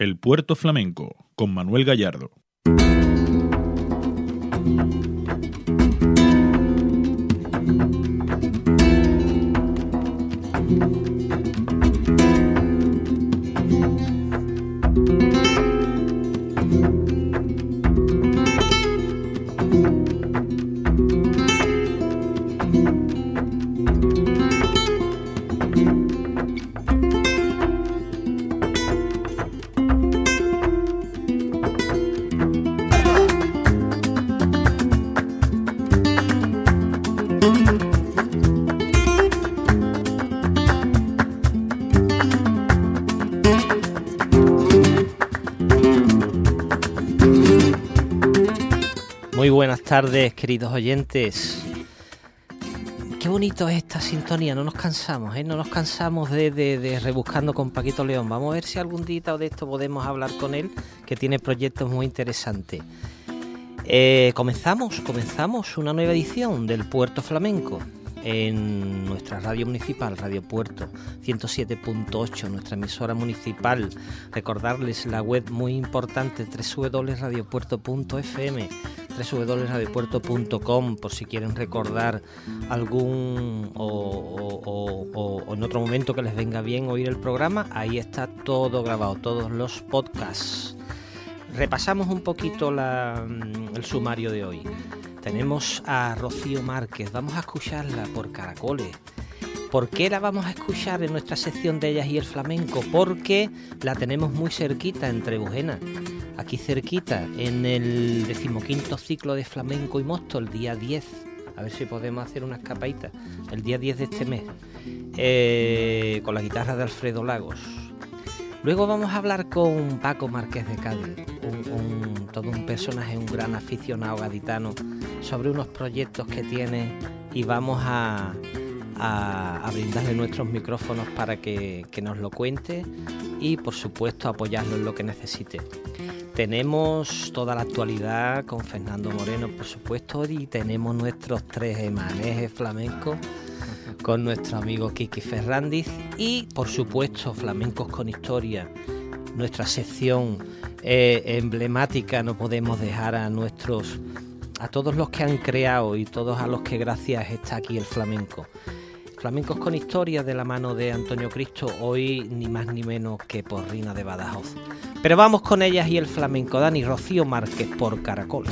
El Puerto Flamenco, con Manuel Gallardo. Tardes, queridos oyentes. Qué bonito es esta sintonía, no nos cansamos, ¿eh? no nos cansamos de, rebuscando con Paquito León. Vamos a ver si algún día de esto podemos hablar con él, que tiene proyectos muy interesantes. Eh, comenzamos, comenzamos una nueva edición del Puerto Flamenco en nuestra radio municipal, Radio Puerto 107.8, nuestra emisora municipal. Recordarles la web muy importante www.radiopuerto.fm www.radiopuerto.com por si quieren recordar algún o, en otro momento que les venga bien oír el programa, ahí está todo grabado, todos los podcasts. Repasamos un poquito mm, el sumario de hoy. Tenemos a Rocío Márquez, vamos a escucharla por Caracoles. ¿Por qué la vamos a escuchar en nuestra sección de ellas y el flamenco? Porque la tenemos muy cerquita entre Bujena aquí cerquita, en el decimoquinto ciclo de flamenco y mosto, el día 10. A ver si podemos hacer una escapadita. El día 10 de este mes. Eh, con la guitarra de Alfredo Lagos. Luego vamos a hablar con Paco Márquez de Cádiz, todo un personaje, un gran aficionado gaditano, sobre unos proyectos que tiene y vamos a, brindarle nuestros micrófonos para que, nos lo cuente y por supuesto apoyarlo en lo que necesite. Tenemos toda la actualidad con Fernando Moreno, por supuesto, y tenemos nuestros tres emanejes flamencos con nuestro amigo Kiki Ferrandiz y, por supuesto, Flamencos con Historia, nuestra sección eh, emblemática. No podemos dejar a nuestros, a todos los que han creado y todos a los que gracias está aquí el flamenco. Flamencos con historia de la mano de Antonio Cristo, hoy ni más ni menos que por Rina de Badajoz. Pero vamos con ellas y el flamenco, Dani Rocío Márquez por Caracol.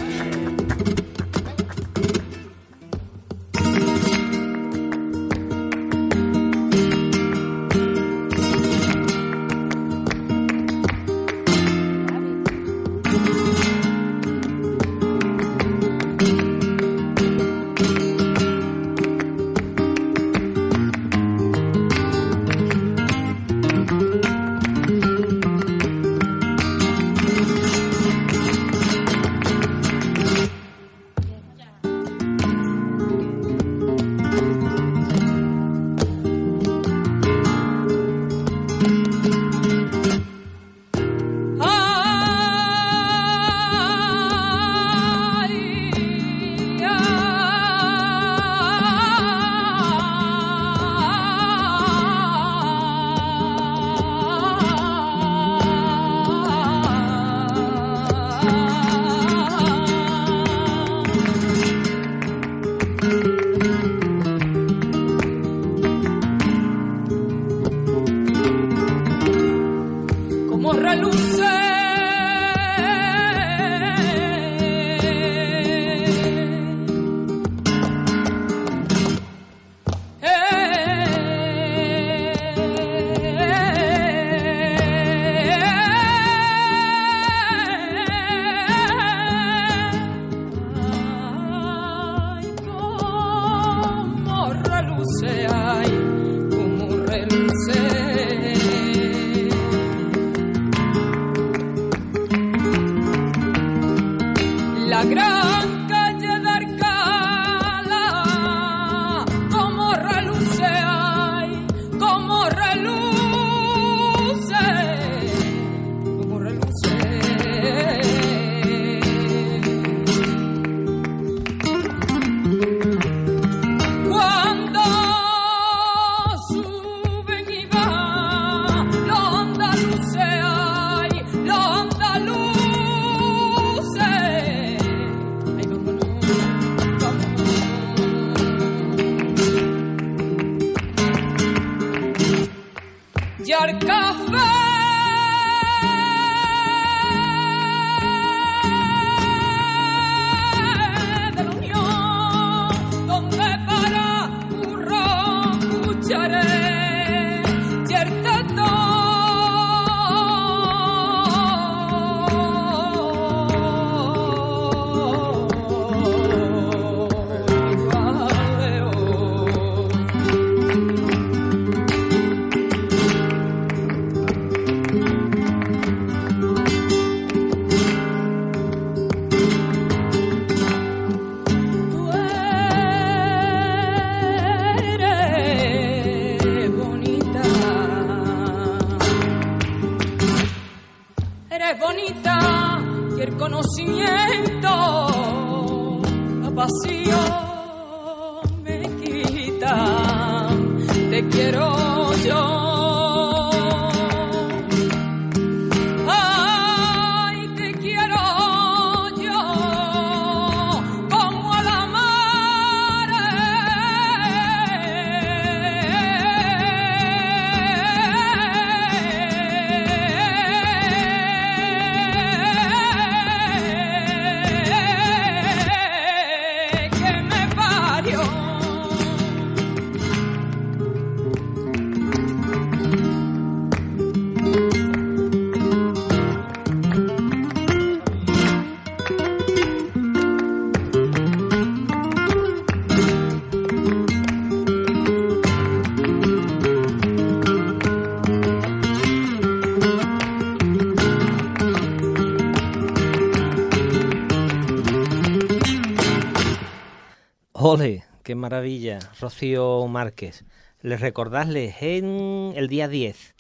Maravilla, Rocío Márquez. Les recordarles en el día 10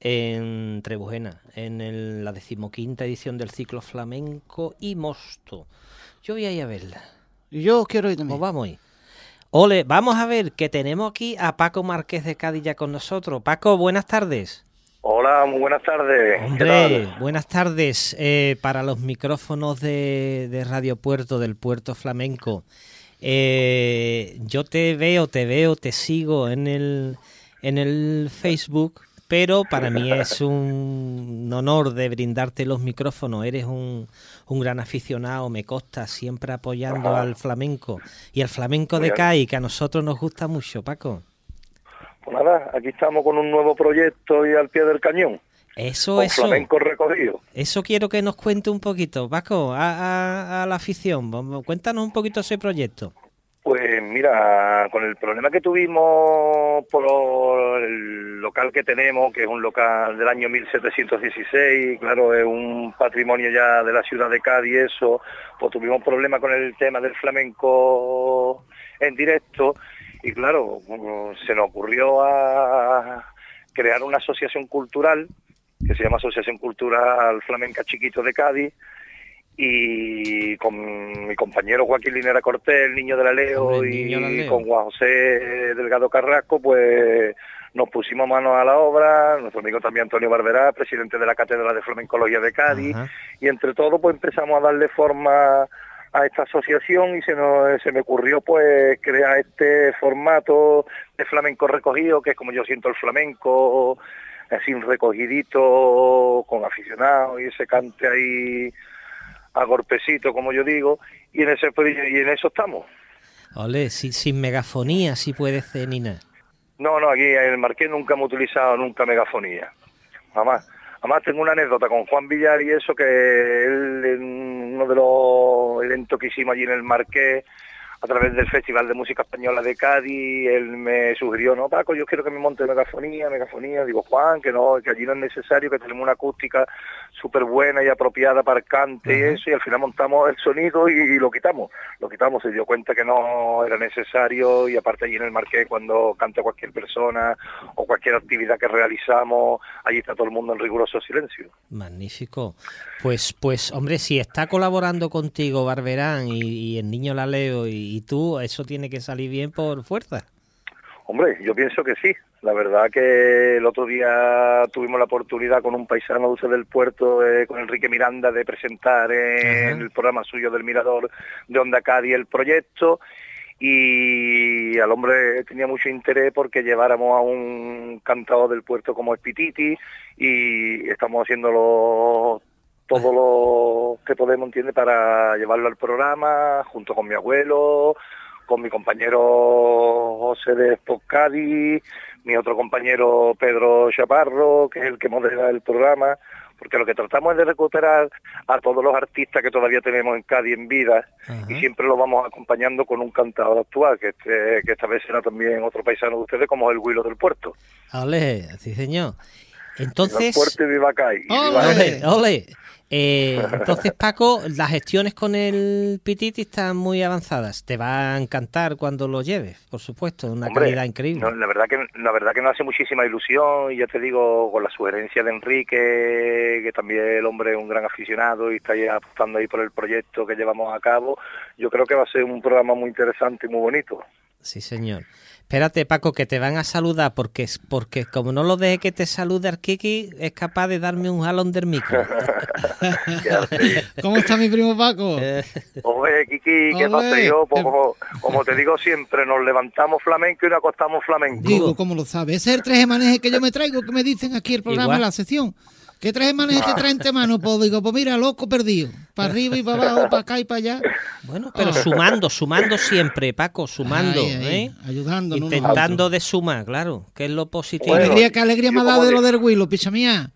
en Trebujena, en el- la decimoquinta edición del ciclo flamenco y mosto. Yo voy a ir a verla. Yo quiero ir Pues también. vamos ahí. Ole, vamos a ver que tenemos aquí a Paco Márquez de Cádiz ya con nosotros. Paco, buenas tardes. Hola, muy buenas tardes. ¿Qué Hombre, tal? buenas tardes eh, para los micrófonos de, de Radio Puerto, del Puerto Flamenco. Eh, yo te veo, te veo, te sigo en el, en el Facebook, pero para mí es un honor de brindarte los micrófonos. Eres un, un gran aficionado, me consta, siempre apoyando Ajá. al flamenco y al flamenco Muy de. CAI, que a nosotros nos gusta mucho, Paco. Pues nada, aquí estamos con un nuevo proyecto y al pie del cañón. Eso, eso. flamenco recogido. Eso quiero que nos cuente un poquito, Paco, a, a- a la afición. Cuéntanos un poquito ese proyecto. Pues mira, con el problema que tuvimos por el local que tenemos, que es un local del año 1716, claro, es un patrimonio ya de la ciudad de Cádiz, eso, pues tuvimos problemas con el tema del flamenco en directo y claro, se nos ocurrió a crear una asociación cultural que se llama Asociación Cultural Flamenca Chiquito de Cádiz y con mi compañero Joaquín Linera Cortés, el niño de la Leo, y la Leo. con Juan José Delgado Carrasco, pues nos pusimos manos a la obra, nuestro amigo también Antonio Barberá, presidente de la Cátedra de Flamencología de Cádiz, Ajá. y entre todos pues empezamos a darle forma a esta asociación y se nos se me ocurrió pues crear este formato de flamenco recogido que es como yo siento el flamenco así un recogidito con aficionados y ese cante ahí a golpecito como yo digo y en ese y en eso estamos Ole, si- sin megafonía, si puede ser ni nada. no no aquí en el Marqués nunca hemos utilizado nunca megafonía jamás Además tengo una anécdota con Juan Villar y eso que él en uno de los eventos que hicimos allí en el Marqués a través del Festival de Música Española de Cádiz, él me sugirió, no Paco, yo quiero que me monte megafonía, megafonía, digo Juan, que no, que allí no es necesario, que tenemos una acústica súper buena y apropiada para el cante y eso, y al final montamos el sonido y, lo quitamos, lo quitamos, se dio cuenta que no era necesario y aparte allí en el Marqués cuando canta cualquier persona o cualquier actividad que realizamos, allí está todo el mundo en riguroso silencio. Magnífico. Pues, pues, hombre, si está colaborando contigo Barberán y, y el niño Laleo y, y tú, eso tiene que salir bien por fuerza. Hombre, yo pienso que sí. La verdad que el otro día tuvimos la oportunidad con un paisano dulce del puerto, eh, con Enrique Miranda, de presentar en el programa suyo del Mirador de Onda Cádiz el proyecto y al hombre tenía mucho interés porque lleváramos a un cantador del puerto como Espititi y estamos haciéndolo todo lo que podemos, entiende, para llevarlo al programa junto con mi abuelo, con mi compañero José de Sport Cádiz, mi otro compañero Pedro Chaparro, que es el que modera el programa, porque lo que tratamos es de recuperar a todos los artistas que todavía tenemos en Cádiz en vida y siempre lo vamos acompañando con un cantador actual, que, este- que esta vez será también otro paisano de ustedes, como el Huilo del Puerto. Ole, sí señor. Viva el Entonces, Puerto y viva Cádiz. ole, ole. Eh, entonces, Paco, las gestiones con el Pititi están muy avanzadas. Te va a encantar cuando lo lleves, por supuesto, una Hombre, calidad increíble. no, la verdad que la verdad que me hace muchísima ilusión y ya te digo con la sugerencia de Enrique que también el hombre es un gran aficionado y está ahí apostando ahí por el proyecto que llevamos a cabo yo creo que va a ser un programa muy interesante y muy bonito Sí, señor. Espérate, Paco, que te van a saludar, porque, es- porque como no lo deje que te salude Arquiqui, es capaz de darme un jalón del micro. ¿Cómo está mi primo Paco? Eh, Oye, Kiki, ¿qué pasa yo? Pues, como, como te digo siempre, nos levantamos flamenco y nos acostamos flamenco. Digo, ¿cómo lo sabe? Ese es el tres maneje que yo me traigo, que me dicen aquí el programa, Igual. la sección. ¿Qué tres maneje te traen te mano? Pues digo, pues mira, loco perdido. Para arriba y para abajo, para acá y para allá. bueno, pero sumando, sumando siempre, Paco, sumando, ay, ¿eh? Ayudando, Intentando de sumar, claro, que es lo Qué positivo. Bueno, alegría, qué alegría me ha dado de lo del Huilo, picha mía.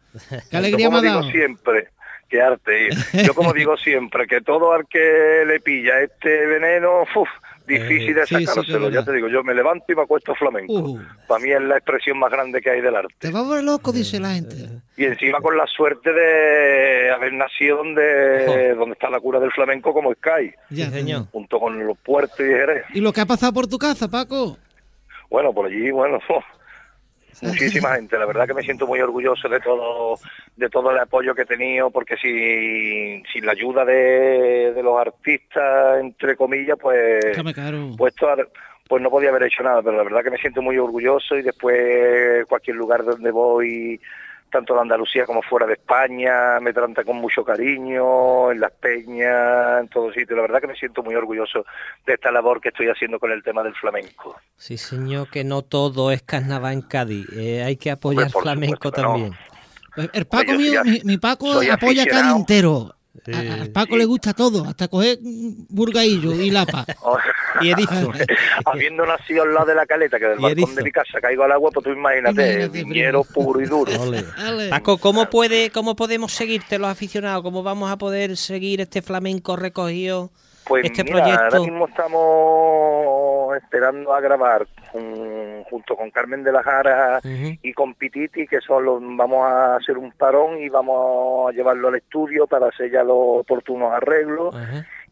Qué alegría me ha como dado. digo siempre, que arte. Yo como digo siempre, que todo al que le pilla este veneno, uf, difícil de sí, sí, que es sacárselo. ya te digo, yo me levanto y me acuesto flamenco. Uh. Para mí es la expresión más grande que hay del arte. Te va a volver loco, dice la gente. Y encima con la suerte de haber nacido donde, donde está la cura del flamenco como Sky, Ya, Sí, señor. junto con los puertos y Jerez. ¿Y lo que ha pasado por tu casa, Paco? Bueno, por allí, bueno, muchísima gente. La verdad que me siento muy orgulloso de todo, de todo el apoyo que he tenido, porque sin, sin la ayuda de, de los artistas, entre comillas, pues, pues, pues no podía haber hecho nada. Pero la verdad que me siento muy orgulloso y después cualquier lugar donde voy, tanto en Andalucía como fuera de España, me trata con mucho cariño, en las peñas, en todos sitios. La verdad que me siento muy orgulloso de esta labor que estoy haciendo con el tema del flamenco. Sí, señor, que no todo es carnaval en Cádiz. eh, hay que apoyar flamenco supuesto que no. también. Pues El Paco mío, mi, mi Paco apoya cada aficionado. entero. Sí. A- al Paco le gusta todo, hasta coger burgaillo y lapa. Y erizo. Habiendo nacido al lado de la caleta, que del balcón de mi casa caigo al agua, pues tú imagínate, Imagínate, viñero puro y duro. Ole. Paco, ¿cómo puede, cómo podemos seguirte los aficionados? ¿Cómo vamos a poder seguir este flamenco recogido? Pues este mira, ahora proyecto. mismo estamos esperando a grabar junto con Carmen de la Jara y con Pititi, que son los, vamos a hacer un parón y vamos a llevarlo al estudio para hacer ya los oportunos arreglos.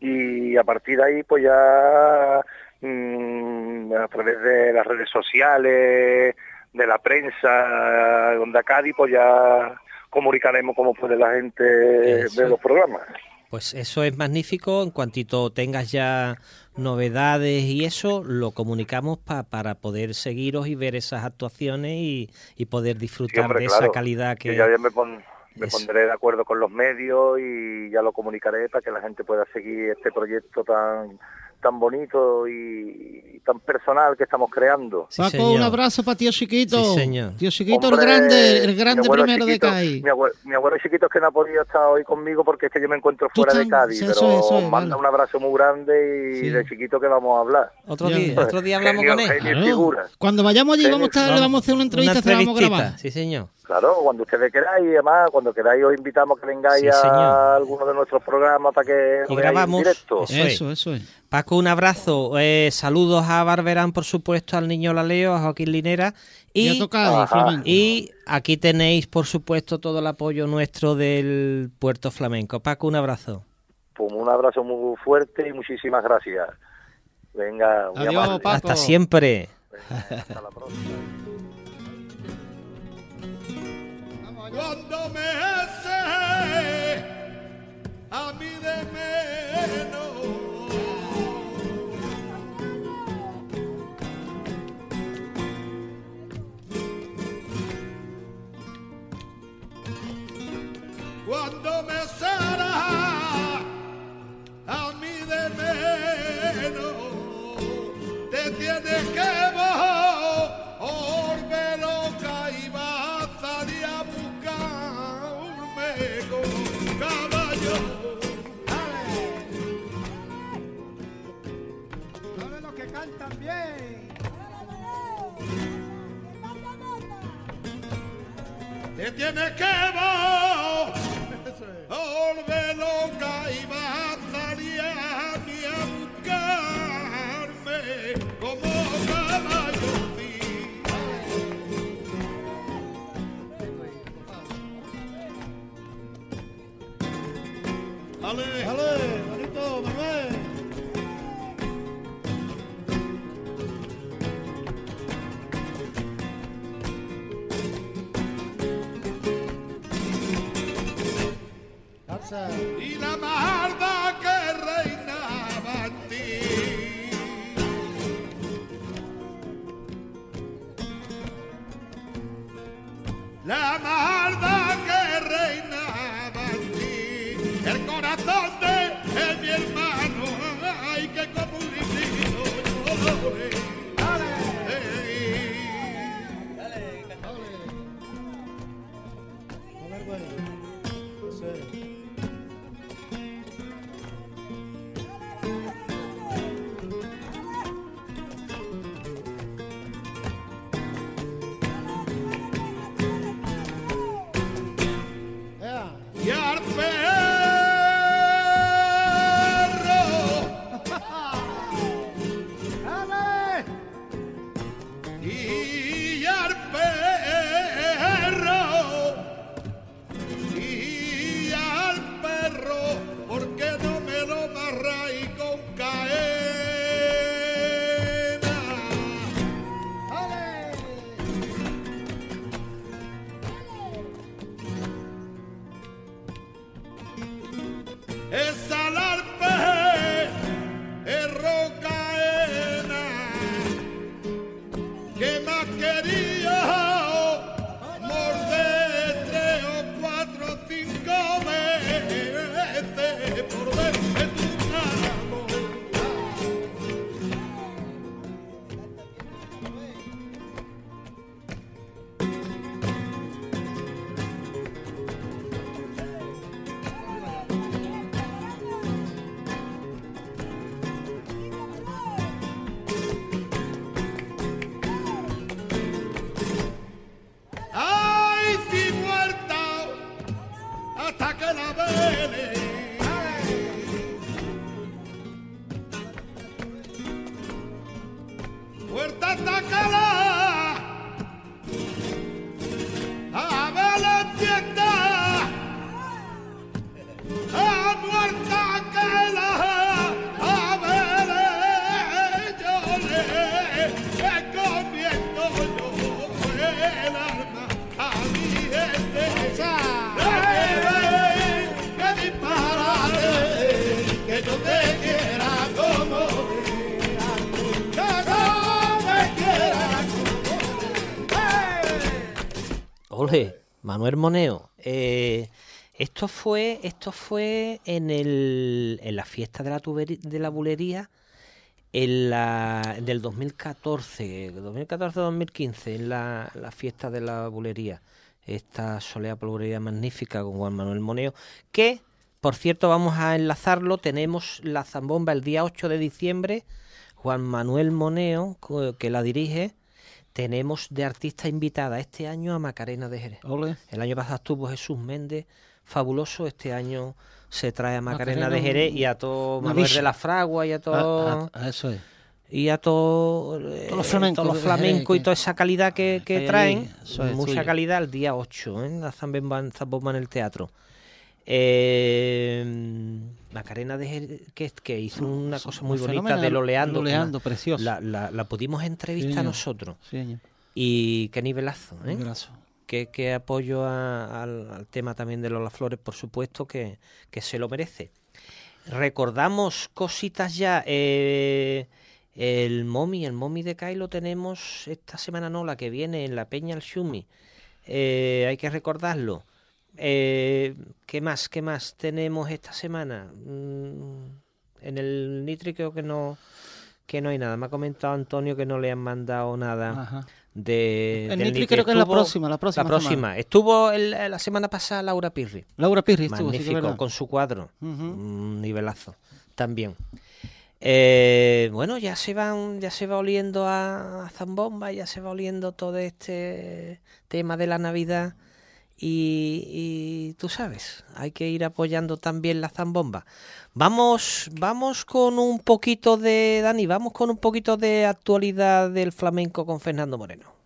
Y a partir de ahí pues ya mm, a través de las redes sociales, de la prensa, donde Cádiz pues ya comunicaremos cómo puede la gente Eso. ver los programas. Pues eso es magnífico. En cuantito tengas ya novedades y eso, lo comunicamos pa- para poder seguiros y ver esas actuaciones y, y poder Sí, disfrutar hombre, de claro. esa calidad que... Yo ya me, pon- me pondré de acuerdo con los medios y ya lo comunicaré para que la gente pueda seguir este proyecto tan tan bonito y, y tan personal que estamos creando. Sí, Paco, señor. un abrazo para tío Chiquito. Sí, señor. Tío Chiquito, Hombre, el grande, el grande primero de CAI. Mi abuelo, mi abuelo chiquito es que no ha podido estar hoy conmigo porque es que yo me encuentro fuera de Cádiz, eso pero es, eso es, manda vale. un abrazo muy grande y Sí. de chiquito que vamos a hablar. Otro día, otro día hablamos Genio, con él. genio. Cuando vayamos allí vamos a, le vamos a hacer una entrevista, se la vamos a grabar. Sí, señor. Claro, cuando ustedes queráis, y además, cuando queráis os invitamos a que vengáis Sí, a alguno de nuestros programas para que lo Y grabamos. en directo. Eso es. Eso, eso es. Paco, un abrazo. Eh, saludos a Barberán, por supuesto, al niño Laleo, a Joaquín Linera. Y, flamenco. y aquí tenéis, por supuesto, todo el apoyo nuestro del Puerto Flamenco. Paco, un abrazo. Pues un abrazo muy fuerte y muchísimas gracias. Venga, Adiós. Paco. Hasta siempre. Hasta la próxima. Cuando me hace a mí de menos. Cuando me será a mí de menos, te tienes que Te tienes que volver loca y vas a salir a buscarme como caballo. sí. Ale. outside. Manuel Moneo. eh, esto fue, esto fue en el, en la fiesta de la tuberi- de la bulería en la del 2014, 2014-2015, en la, la fiesta de la bulería. Esta solea bulería magnífica con Juan Manuel Moneo, que por cierto vamos a enlazarlo, tenemos la zambomba el día 8 de diciembre, Juan Manuel Moneo, que la dirige, tenemos de artista invitada este año a Macarena de Jerez. Ole. El año pasado estuvo Jesús Méndez, fabuloso. Este año se trae a Macarena, Macarena, de Jerez y a todo Manuel bicha. de la Fragua y a Ah, todo ah, eso es. y a todo eh, Todos los flamencos Jerez, flamencos y que- toda esa calidad que, que hay ahí, traen. es mucha suyo. calidad el día 8, ¿eh? la zambomba en el teatro. Eh, Macarena de que, que hizo una cosa muy bonita fenomenal, del oleando. Oleando, precioso. La, la- la pudimos entrevistar nosotros. Sí. Y qué nivelazo, ¿eh? Que, que apoyo a- al, al tema también de Lola Flores, por supuesto, que, que se lo merece. Recordamos cositas ya. eh, el Momi, el Momi de Kai lo tenemos esta semana, no, la que viene en la Peña al Shumi. Eh, hay que recordarlo. Eh, ¿Qué más? ¿Qué más tenemos esta semana? Mm, en el Nitri creo que no que no hay nada. Me ha comentado Antonio que no le han mandado nada Ajá. de El Nitri Nitri. creo que es la próxima, la próxima La próxima. Estuvo el- la semana pasada Laura Pirri. Laura Pirri estuvo, sí Magnífico, con su cuadro. Un nivelazo. También. Eh, bueno, ya se van, ya se va oliendo a, a zambomba, ya se va oliendo todo este tema de la Navidad. Y, tú sabes, hay que ir apoyando también la zambomba. Vamos, vamos con un poquito de Dani, vamos con un poquito de actualidad del flamenco con Fernando Moreno.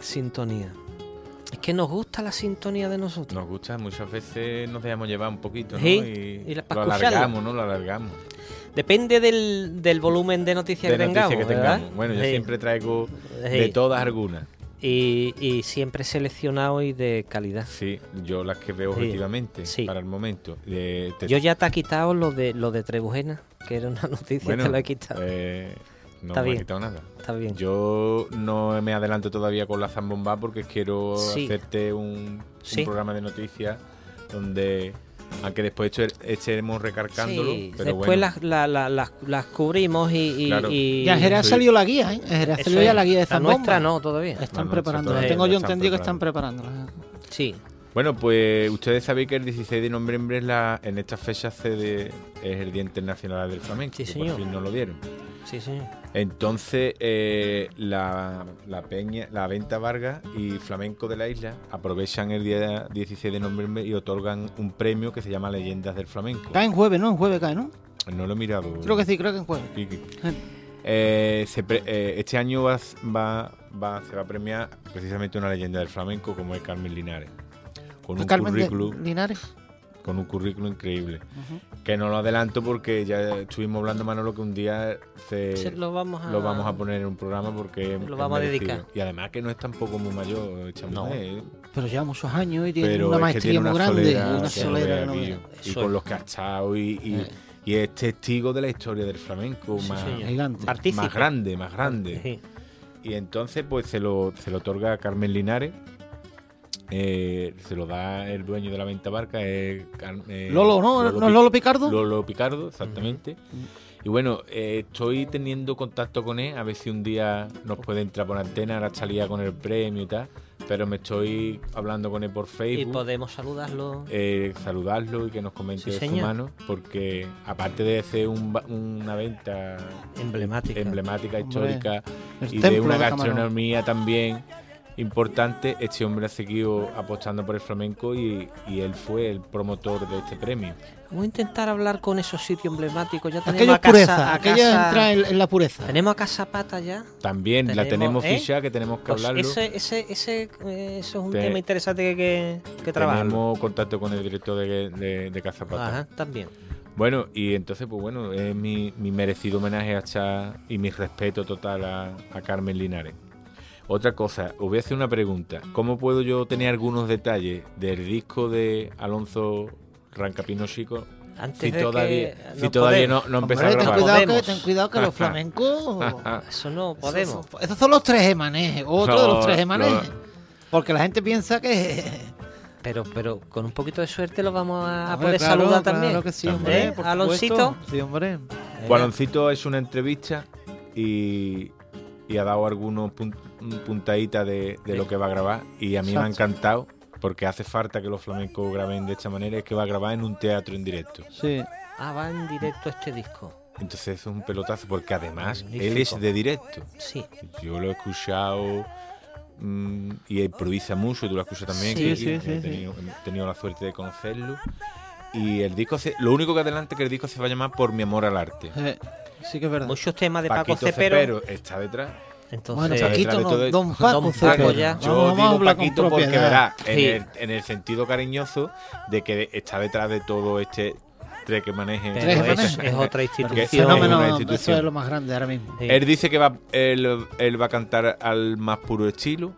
Sintonía. Es que nos gusta la sintonía de nosotros. Nos gusta, muchas veces nos dejamos llevar un poquito, ¿no? Sí, y y la- lo alargamos, ¿no? Lo alargamos. Depende del, del volumen de noticias De que tengamos. que ¿verdad? tengamos. Bueno, yo siempre traigo Sí. de todas algunas. Y, y siempre seleccionado y de calidad. Sí, yo las que veo Sí, objetivamente sí. para el momento. Te- Yo ya te he quitado lo de lo de Trebujena, que era una noticia, bueno, te lo he quitado. eh, no Está me quitado nada. Está bien. Yo no me adelanto todavía con la zambomba porque quiero Sí. hacerte un, programa de noticias donde, aunque después eche- echaremos recargándolo, Sí, pero después bueno, las, la- la- las, las cubrimos y... y- Claro. y- Ya salido la guía, ¿eh? Eso salido ya la guía de La Zambomba. nuestra no, todavía. Están preparándola. todavía Tengo yo entendido que están preparándola. Sí. Bueno, pues ustedes sabéis que el 16 de noviembre es la, en estas fechas se de- es el Día Internacional del Flamenco, Sí, señor. por fin no lo dieron. Sí, sí. Entonces, eh, la, la Peña, la Venta Vargas y Flamenco de la Isla aprovechan el día 16 de noviembre y otorgan un premio que se llama Leyendas del Flamenco. Cae en jueves, ¿no? En jueves cae, ¿no? No lo he mirado. Creo que sí, creo que en jueves. Eh, se pre- eh, este año va, va- va- se va a premiar precisamente una leyenda del flamenco como es Carmen Linares. Con un, Carmen currículum, Linares. Con un currículum increíble. Que no lo adelanto porque ya estuvimos hablando, Manolo, que un día se, Se lo vamos a... lo vamos a poner en un programa porque Lo vamos a dedicar. Y además que no es tampoco muy mayor, No. ¿eh? Pero lleva muchos años y tiene pero una maestría tiene muy una grande. solera, una solera que no y con los que ha estado y, y- Eh. y es testigo de la historia del flamenco Sí, más, más grande, más grande. Sí. Y entonces pues se lo, se lo otorga a Carmen Linares. Eh, se lo da el dueño de la venta barca, es Car- eh, Lolo, ¿no? ¿No es Lolo Picardo? Lolo Picardo, exactamente. Y bueno, eh, estoy teniendo contacto con él, a ver si un día nos puede entrar por antena, ahora salía con el premio y tal, pero me estoy hablando con él por Y Facebook. podemos saludarlo. eh, saludarlo y que nos comente Sí, de su mano, porque aparte de ser un una venta Emblemática. emblemática, Hombre, histórica y de una gastronomía también importante, este hombre ha seguido apostando por el flamenco y, y él fue el promotor de este premio. Vamos a intentar hablar con esos sitios emblemáticos. Ya tenemos a es pureza. casa, a casa- entra en, en la pureza. Tenemos a Casa Pata ya. También la Tenemos, ¿eh? ficha, que tenemos que Pues hablarlo. ese, ese, ese, eh, eso es un Te- tema interesante que, que, que trabajar. Tenemos contacto con el director de, de, de Casa Pata. Ajá, también. Bueno, y entonces, pues bueno, es mi, mi merecido homenaje a Cha y mi respeto total a, a Carmen Linares. Otra cosa, os voy a hacer una pregunta. ¿Cómo puedo yo tener algunos detalles del disco de Alonso Rancapino Chico Antes si de todavía, que si no todavía no, no empezado a ten grabar? cuidado, que, ten cuidado que los flamencos. Eso no podemos. Esos, esos son los tres emanejes. Otro de los tres no. emanejes. Porque la gente piensa que. Pero, pero con un poquito de suerte lo vamos a Hombre, poder claro, saludar claro también. que sí, También. hombre. ¿Eh? por Aloncito. Sí, hombre. Baloncito es una entrevista y, y ha dado algunos pun- puntaditas de, de lo que va a grabar y a mí me ha encantado porque hace falta que los flamencos graben de esta manera es que va a grabar en un teatro en directo. Sí. Ah, va en directo este disco. Entonces es un pelotazo porque además Magnífico. él es de directo. Sí. Yo lo he escuchado mm, y improvisa mucho, tú lo has escuchado también. Sí, que- sí, sí, he, sí. tenido, he tenido la suerte de conocerlo. Y el disco, se- lo único que adelante es que el disco se va a llamar Por mi amor al arte. Eh, sí que es verdad. Muchos temas de Paco Cepero. Cepero está detrás. Entonces, Bueno, Paquito, de no, don Paco, Don Cepero. Paco ya. Yo Vamos, vamos digo con Paquito porque verá, en, Sí. el, en el sentido cariñoso de que está detrás de todo este tres que maneje. pero Tres es, es otra institución. es Fenómeno, eso institución. es lo más grande ahora mismo. Sí. Él dice que va, él, él va a cantar al más puro estilo.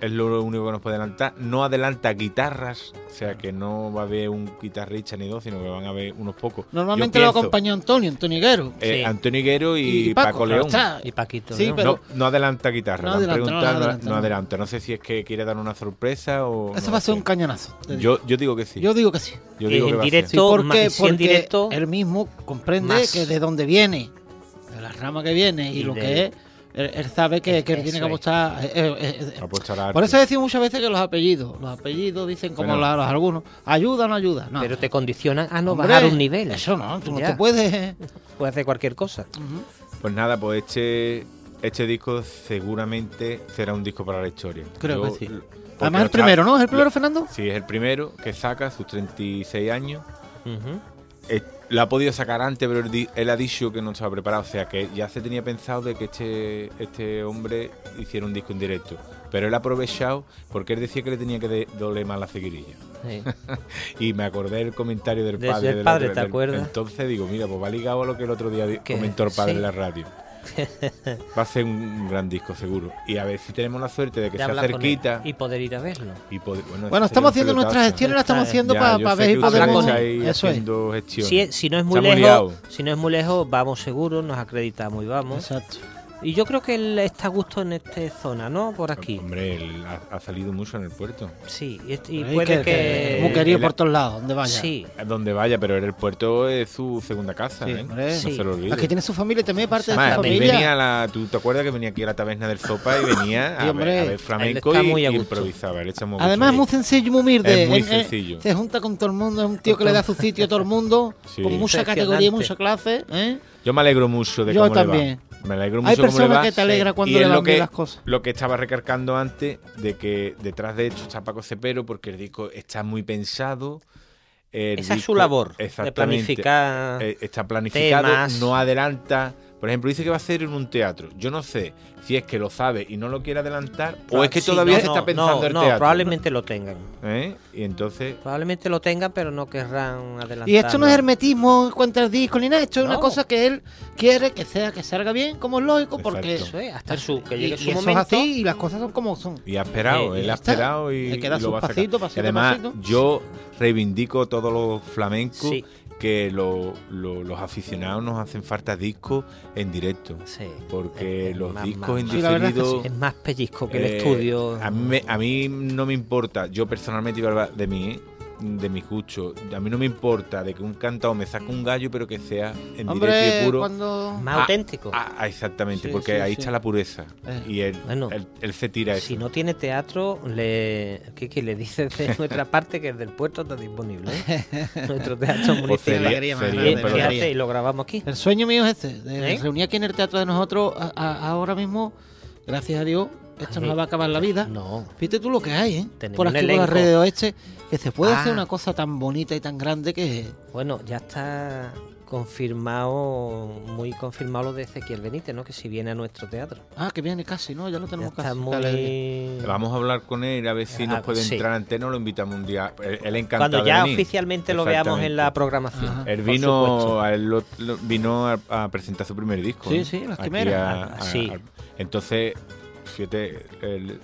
Es lo único que nos puede adelantar. No adelanta guitarras, o sea que no va a haber un guitarrista ni dos, sino que van a haber unos pocos. Normalmente lo pienso, acompaña Antonio, Antonio Higuero. eh, Sí. Antonio Higuero y, Y Paco, Paco, León. Y Paquito. Sí, León. pero- No, no adelanta guitarra. No adelanta, no adelanta, no. adelanta. No sé si es que quiere dar una sorpresa o. Eso no va a ser un cañonazo. Yo, yo digo que sí. Yo digo que sí. Yo digo en que va a ser. directo- Sí, porque, si en porque directo, él mismo comprende más. que de dónde viene, de la rama que viene y, Y lo de- que es, él, él sabe que, tiene que es. apostar. eh, eh, eh, por eso decimos muchas veces que los apellidos, los apellidos dicen como Bueno. los algunos, ayuda o no ayuda. No. Pero te condicionan a no Hombre, bajar un nivel. Eso no, tú no Ya. te puedes. Puedes hacer cualquier cosa. Pues nada, pues este, este disco seguramente será un disco para la historia. Creo Yo- que sí. Además, el primero, ¿no? ¿Es el primero, Fernando? Sí, es el primero que saca sus 36 años. Ujú. Eh, lo ha podido sacar antes, pero él, ha dicho que no estaba preparado. O sea, que ya se tenía pensado de que este, este hombre hiciera un disco en directo. Pero él ha aprovechado porque él decía que le tenía que de- doler más la ceguirilla. Sí. Y me acordé del comentario del padre. del del padre, otro- ¿te del- acuerdas? Entonces digo, mira, pues va ligado a lo que el otro día Que- comentó el padre sí. en la radio. Va a ser un gran disco, seguro. Y a ver si tenemos la suerte de que de sea cerquita. y poder ir a verlo. Y poder- bueno, estamos haciendo nuestras gestiones, las estamos haciendo Ya, para ver y estáis Eso es. haciendo gestiones. Si, no es muy Estamos lejos, liados. si no es muy lejos, vamos seguros, nos acreditamos y vamos. Exacto. Y yo creo que él está a gusto en esta zona, ¿no? Por aquí. Hombre, él ha, ha salido mucho en el puerto. Sí, y, y Ahí puede que- que... Muy querido él- por todos lados, donde vaya. Sí, Donde vaya, pero el puerto es su segunda casa, Sí, ¿eh? No Sí. se lo olvide. Aquí tiene su familia y también parte de su Además, familia. venía la, ¿Tú te acuerdas que venía aquí a la taberna del Sopa y venía Sí, a, hombre. ver, a ver Él flamenco está y, y improvisaba? él muy Además, es muy sencillo y muy humilde. Es muy Él, eh, sencillo. se junta con todo el mundo. Es un tío que le da su sitio a todo el mundo. Sí. Con mucha categoría y mucha clase. ¿eh? Yo me alegro mucho de Yo cómo le también. va. Me alegro mucho Hay cómo le personas va. que te alegra cuando y le es van lo bien que, las cosas. lo que estaba recargando antes, de que detrás de esto está Paco Cepero, porque el disco está muy pensado. el esa es su labor, de planificar. Eh, está planificado, temas. no adelanta. Por ejemplo, dice que va a ser en un teatro. Yo no sé si es que lo sabe y no lo quiere adelantar o es que Sí, todavía no, se está pensando no, el no, teatro. probablemente lo tengan. ¿Eh? Y entonces, Probablemente lo tengan, pero no querrán adelantar. Y esto no es hermetismo contra el disco ni nada. Esto es una cosa que él quiere que sea, que salga bien, como es lógico, porque. Eso es, hasta su, que llegue y su momento. es así y las cosas son como son. y ha esperado, Eh, él ha esperado y, Hay que dar y lo va a sacar. pasitos, pasito, además, pasito. yo reivindico todos los flamencos Sí. Que lo- lo- los aficionados nos hacen falta discos en directo. Sí. Porque Es- es los más- discos más- en Sí, es diferido Es más pellizco que el Eh, estudio. A mí, me- a mí no me importa, yo personalmente iba a hablar de mí, ¿eh? De mi gusto. A mí no me importa de que un cantado me saque un gallo, pero que sea en directo y puro. cuando. más ah, auténtico. Ah, ah, exactamente, Sí, porque sí, ahí sí. está la pureza. Eh. Y él, Bueno, él, él se tira eso. Si no tiene teatro, le, ¿qué, qué le dices de nuestra parte que el del puerto está disponible? ¿eh? Nuestro teatro Pues municipal. Y, lo grabamos aquí. El sueño mío es este, de ¿Eh? reunir aquí en el teatro de nosotros, a- a- ahora mismo, gracias a Dios, esto Ay. nos va a acabar la vida. No. Fíjate tú lo que hay, ¿eh? Tenemos Por aquí por las redes de oeste, que se puede Ah. hacer una cosa tan bonita y tan grande que... Bueno, ya está confirmado, muy confirmado lo de Ezequiel Benítez, ¿no? Que si viene a nuestro teatro. Ah, que viene casi, ¿no? Ya lo Ya tenemos está casi. Muy... Vamos a hablar con él a ver si Ah, nos puede sí. entrar en antena o lo invitamos un día. Él, él encantado Cuando de ya venir. oficialmente lo veamos en la programación. Ajá. Él vino, a, él lo- lo- vino a, a presentar su primer disco. Sí, ¿eh? sí, las quimeras. a- Ah, a- sí. a- entonces, fíjate, el-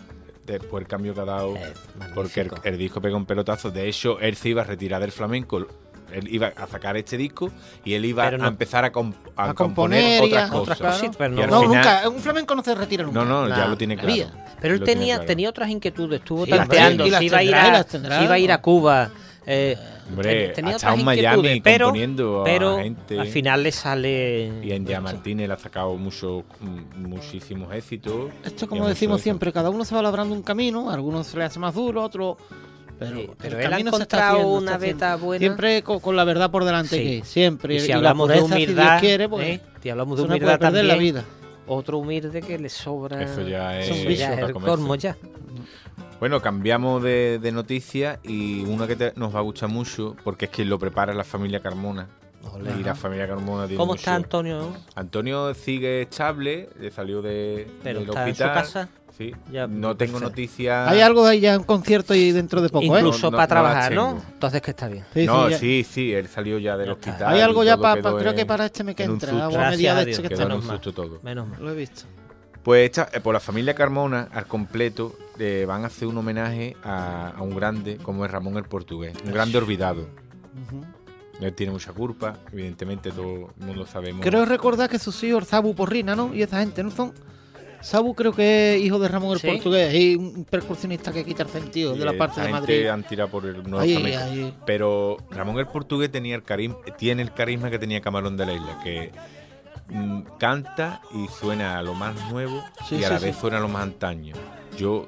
después el cambio que ha dado, Eh, porque el, disco pega un pelotazo. De hecho, él se iba a retirar del flamenco. Él iba a sacar este disco y él iba no- a empezar a, comp- a A componer, otras cosas. pero no- al No, final- nunca, un flamenco no se retira nunca. No, no, ya lo tiene la claro. vida. Pero él tenía, claro. tenía otras inquietudes, estuvo Sí, tanteando, iba, a ir a, si iba a ir a Cuba. Eh, Hombre, ten- tenía ha estado otras en Miami pero, componiendo a pero gente. al final le sale... Y esto. Martínez le ha sacado mucho, mm, muchísimos éxitos. Esto, Y como decimos siempre, cada uno se va labrando un camino, a algunos se le hace más duro, a otros... Pero, Sí, pero el él ha camino se está encontrado haciendo, una beta buena. Siempre con, con la verdad por delante, Sí. que siempre. Y si la hablamos de pureza, si Dios humildad, quiere, pues, ¿eh? si hablamos de eso no humildad puede perder la también, vida. otro humilde que le sobra... Eso ya es, Eso ya es el colmo ya. Bueno, cambiamos de, de noticia y una que te- nos va a gustar mucho porque es que lo prepara la familia Carmona. Ole. Y la familia Carmona tiene ¿Cómo mucho- está Antonio? Antonio sigue estable, le salió de, Pero del está en su hospital. casa. Sí. Ya, no tengo perfecto. noticias. Hay algo ahí ya, un concierto y dentro de poco, ¿eh? Incluso No, no- para no trabajar, ¿no? Entonces que está bien. Sí, no, sí, sí, sí, él salió ya del Ya hospital. Hay algo ya para, creo que para este mes que en un entra, susto. o a Gracias a de este Dios. que Quedó en un susto todo. Menos mal. Lo he visto. Pues esta- eh, por la familia Carmona, al completo, eh, van a hacer un homenaje a, a un grande como es Ramón el Portugués. Un grande olvidado. Ujú. Él tiene mucha culpa, evidentemente todo el mundo sabemos. Creo recordar que sus hijos, Sabu Porrina, ¿no? Y esa gente, ¿no? Son... Sabu creo que es hijo de Ramón el Sí. Portugués y un percusionista que quita el sentido Y de la parte de gente Madrid. han tirado por el nuevo Ahí, ahí. Pero Ramón el Portugués tenía el carisma, tiene el carisma que tenía Camarón de la Isla, que canta y suena a lo más nuevo Sí, y a sí, la sí. vez suena a lo más antaño. Yo,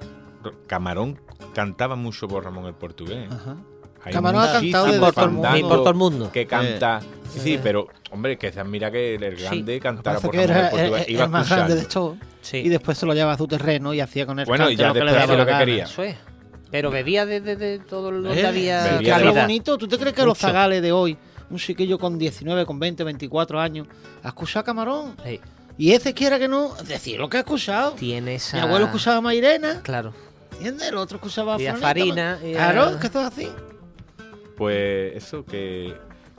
Camarón cantaba mucho por Ramón el Portugués. Ajá. Hay Camarón ha cantado desde por, todo el mundo. mundo. y por todo el mundo. que canta. Sí, sí, Eh. pero, hombre, que se admira que el, grande cantara por que Ramón era el Portugués. el, Iba el más grande de. Sí. Y después se lo llevaba a su terreno y hacía con el Bueno, y ya lo que le daba lo que quería. Eso es. Pero bebía de, de- de todo lo Eh, que había Bebía que era calidad. bonito. ¿Tú te crees que los zagales de hoy un chiquillo con 19, con 20, 24 años a escuchar camarón. Sí, Y ese quiera que no, decir lo que ha escuchado. tiene esa... Mi abuelo escuchaba Mairena, Claro. ¿entiendes? El otro escuchaba Y a Farina, ma- y a- Claro, es que es así. Pues eso, que,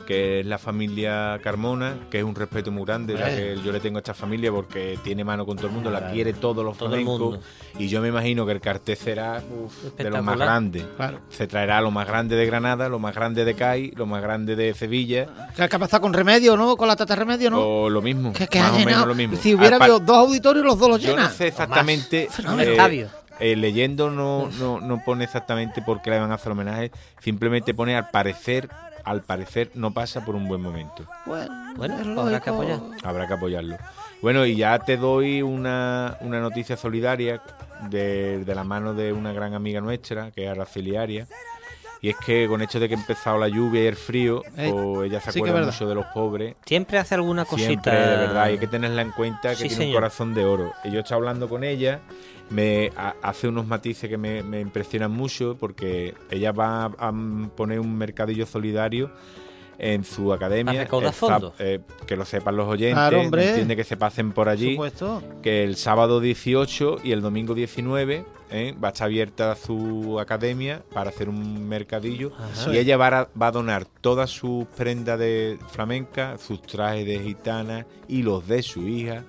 que es la familia Carmona, que es un respeto muy grande la Eh. que yo le tengo a esta familia porque tiene mano con todo el mundo, la quiere todos los Todo el flamencos. mundo. Y yo me imagino que el cartel será uf, de los más. Claro. Se traerá lo más grande de Granada, lo más grande de CAI, lo más grande de Sevilla, ¿Qué, ha pasado con Remedio, no? Con la tata Remedio, ¿no? o lo mismo. que, que más ha o menos lo mismo. Si hubiera habido dos auditorios, los dos los Yo no llenan. sé exactamente. Eh, eh, leyendo no, no, no pone exactamente por qué le van a hacer homenaje. Simplemente pone al parecer, al parecer no pasa por un buen momento. Bueno, Bueno, es pues habrá que lógico. apoyar. Habrá que apoyarlo. Bueno, y ya te doy una, una noticia solidaria de, de la mano de una gran amiga nuestra, que es Araceli Arias. Y es que con hecho de que ha empezado la lluvia y el frío, Eh, pues ella se sí acuerda mucho de los pobres. Siempre hace alguna cosita. Siempre, de verdad, hay que tenerla en cuenta que Sí, tiene señor. un corazón de oro. Y yo estoy hablando con ella, me ha- hace unos matices que me, me impresionan mucho porque ella va a, a poner un mercadillo solidario en su academia. El eh, que lo sepan los oyentes, Claro, hombre. entiende que se pasen por Por allí supuesto. que el sábado 18 y el domingo 19 ¿eh? va a estar abierta su academia para hacer un mercadillo Ajá. y ella va a, va a donar todas sus prendas de flamenca, sus trajes de gitana y los de su hija,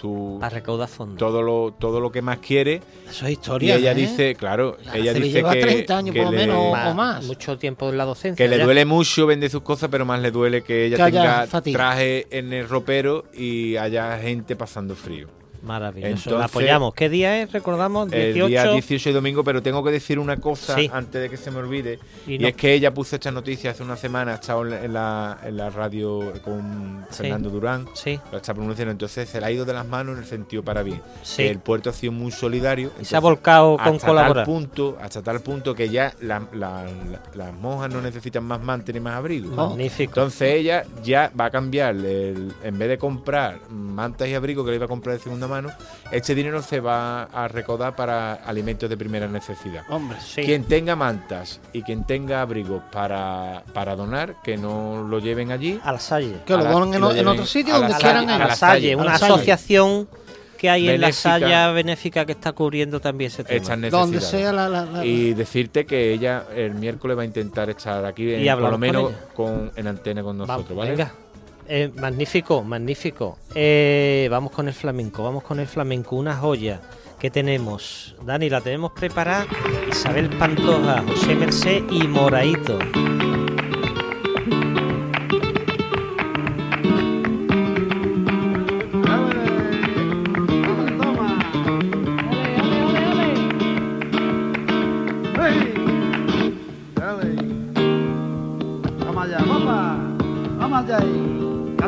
su Para recaudar fondos. todo lo todo lo que más quiere Eso es y historia. ella ¿eh? dice, claro, La ella dice lleva que 30 años que por lo le- menos. o Ma- más. Mucho tiempo en la docencia. que le ya. duele mucho vender sus cosas, pero más le duele que ella Que tenga traje en el ropero y haya gente pasando frío. Maravilloso. Entonces- la apoyamos. ¿Qué día es? Recordamos. 18. El día 18 y domingo, pero tengo que decir una cosa Sí. antes de que se me olvide. Y es que ella puso esta noticia hace una semana, ha estado en la, en la, radio con Sí. Fernando Durán, Sí. lo está pronunciando, entonces se le ha ido de las manos en el sentido para bien. Sí. El puerto ha sido muy solidario. Se ha volcado con colaborar. Tal punto, hasta tal punto que ya la- la- la- las monjas no necesitan más mantas ni más abrigos. Magnífico. Entonces ella ya va a cambiar, el- en vez de comprar mantas y abrigos que le iba a comprar de segunda mano, este dinero se va a recaudar para alimentos de primera necesidad. Hombre, Sí. Quien tenga mantas y quien tenga abrigos para, para donar, que no lo lleven allí. A la Salle. que lo donen en, lo en lleven otro sitio donde la quieran. A la Salle, una asociación que hay en la. Salle benéfica que está cubriendo también ese tema. Estas necesidades. Donde sea la. la, la- Y decirte que ella el miércoles va a intentar estar aquí, en- Y por lo menos con en antena con Vamos, nosotros, ¿vale? venga. Eh, magnífico, magnífico. Eh, vamos con el flamenco, vamos con el flamenco, una joya que tenemos. Dani, la tenemos preparada. Isabel Pantoja, José Mercé y Moraito. Vamos allá. Vamos.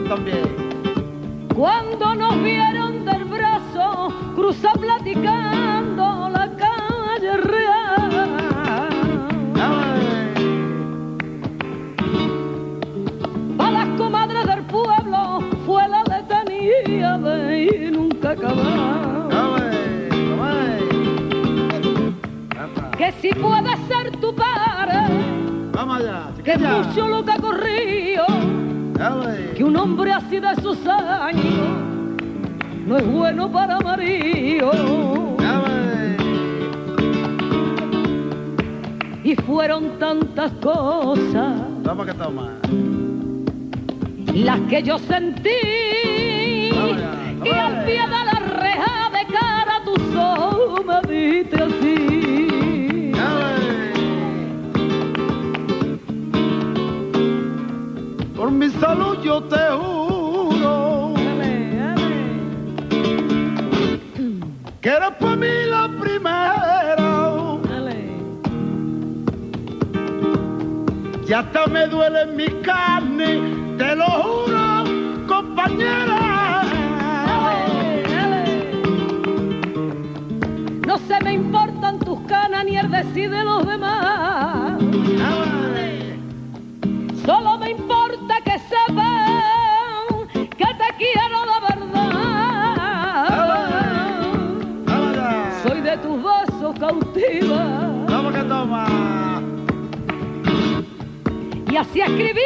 Cantan bien. Cuando nos vieron del brazo, cruza platicando la calle real. A las comadres del pueblo fue la letanía de y nunca acabar. Que si puede ser tu padre, Vamos allá, que mucho lo que ha corrido. Que un hombre así de sus años no es bueno para marido. Dale. Y fueron tantas cosas Toma que toma. las que yo sentí que al pie de la reja de cara tus ojos me diste así. Por mi salud yo te juro que eres para mí la primera. Y hasta me duele mi carne, te lo juro, compañera. No se me importan tus canas ni el decir de los demás. Quiero de verdad. Soy de tus besos cautiva. Toma que toma. Y así escribí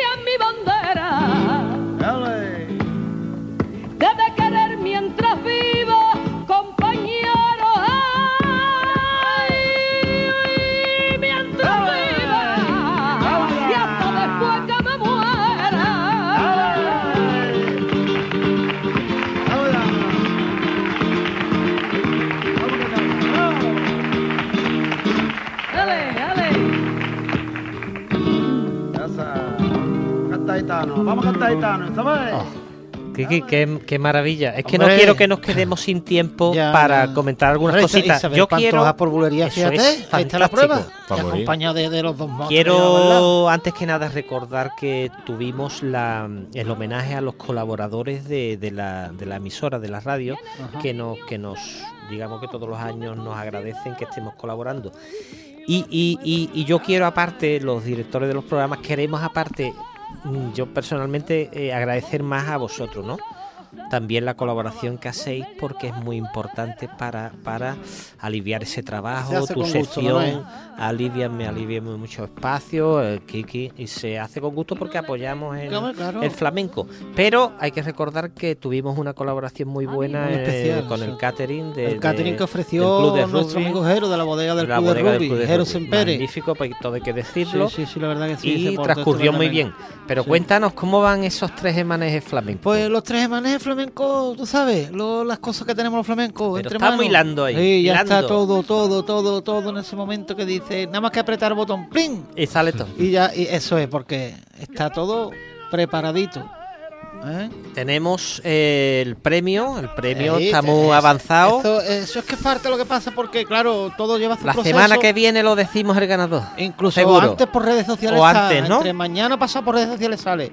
Vamos a cantar gitano, ¿sabes? Oh, qué, qué- qué- qué maravilla. Es que no Hombre. quiero que nos quedemos sin tiempo Ya, para ya. comentar algunas Hombre, cositas. Isabel Yo quiero. por bulería, Eso fíjate, es ahí está la prueba. Acompañado de, de los dos lado. Quiero, antes que nada, recordar que tuvimos la, el homenaje a los colaboradores de, de la, de la emisora, de la radio, que nos, que nos, digamos que todos los años nos agradecen que estemos colaborando. Y, y- y- y yo quiero, aparte, los directores de los programas, queremos, aparte, yo personalmente, eh, agradecer más a vosotros, ¿no? También la colaboración que hacéis porque es muy importante para, para aliviar ese Se trabajo, tu sección, Manuel. alivianme, alivianme mucho espacio, el Kiki, y se hace con gusto porque apoyamos el, Claro, claro. el flamenco. Pero hay que recordar que tuvimos una colaboración muy buena Muy eh, con sí. el catering de, el catering de- que ofreció Club de nuestro Rugby, amigo Jero de la bodega del la Club de bodega del Rugby, Club de Jero Rugby. Sempere. Magnífico, pues todo hay que decirlo. Sí, sí, la verdad que y transcurrió muy bien. Pero cuéntanos cómo van esos tres emanejes flamencos. Pues los tres emanes flamencos, tú sabes, lo- las cosas que tenemos los flamencos. Pero entre estamos manos. hilando ahí, Sí, ya hilando. está todo, todo, todo, todo en ese momento que dice, nada más que apretar el botón, ¡plin! Y sale todo. Y ya, y eso es, porque está todo preparadito. ¿eh? Tenemos eh, el premio, el premio Sí, está te- muy eso- avanzado. Eso, es que falta lo que pasa porque, claro, todo lleva su La proceso. semana que viene lo decimos el ganador. Incluso seguro. antes por redes sociales O antes, ¿no? Entre mañana pasado por redes sociales sale.